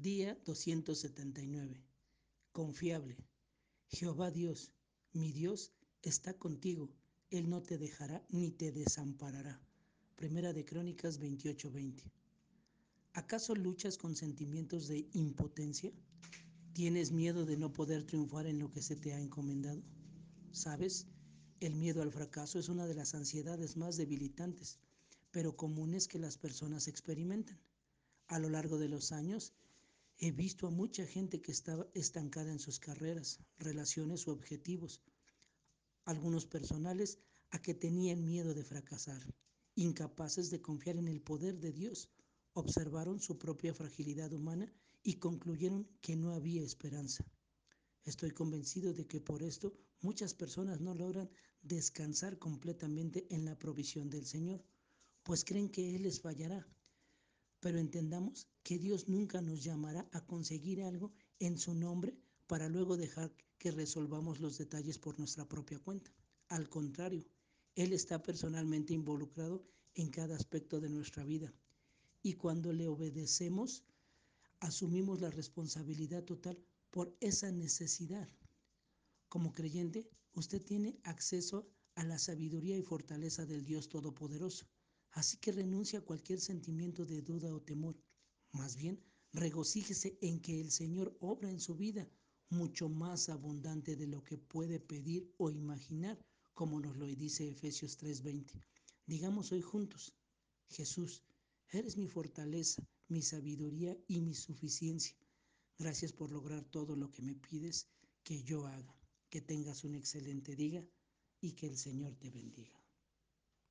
Día 279. Confiable. Jehová Dios, mi Dios, está contigo. Él no te dejará ni te desamparará. Primera de Crónicas 28:20. ¿Acaso luchas con sentimientos de impotencia? ¿Tienes miedo de no poder triunfar en lo que se te ha encomendado? ¿Sabes? El miedo al fracaso es una de las ansiedades más debilitantes, pero comunes que las personas experimentan. A lo largo de los años, He visto a mucha gente que estaba estancada en sus carreras, relaciones o objetivos. Algunos personales a que tenían miedo de fracasar, incapaces de confiar en el poder de Dios, observaron su propia fragilidad humana y concluyeron que no había esperanza. Estoy convencido de que por esto muchas personas no logran descansar completamente en la provisión del Señor, pues creen que Él les fallará pero entendamos que Dios nunca nos llamará a conseguir algo en su nombre para luego dejar que resolvamos los detalles por nuestra propia cuenta. Al contrario, Él está personalmente involucrado en cada aspecto de nuestra vida. Y cuando le obedecemos, asumimos la responsabilidad total por esa necesidad. Como creyente, usted tiene acceso a la sabiduría y fortaleza del Dios Todopoderoso Así que renuncia a cualquier sentimiento de duda o temor. Más bien, regocíjese en que el Señor obra en su vida mucho más abundante de lo que puede pedir o imaginar, como nos lo dice Efesios 3:20. Digamos hoy juntos, Jesús, eres mi fortaleza, mi sabiduría y mi suficiencia. Gracias por lograr todo lo que me pides que yo haga. Que tengas un excelente día y que el Señor te bendiga.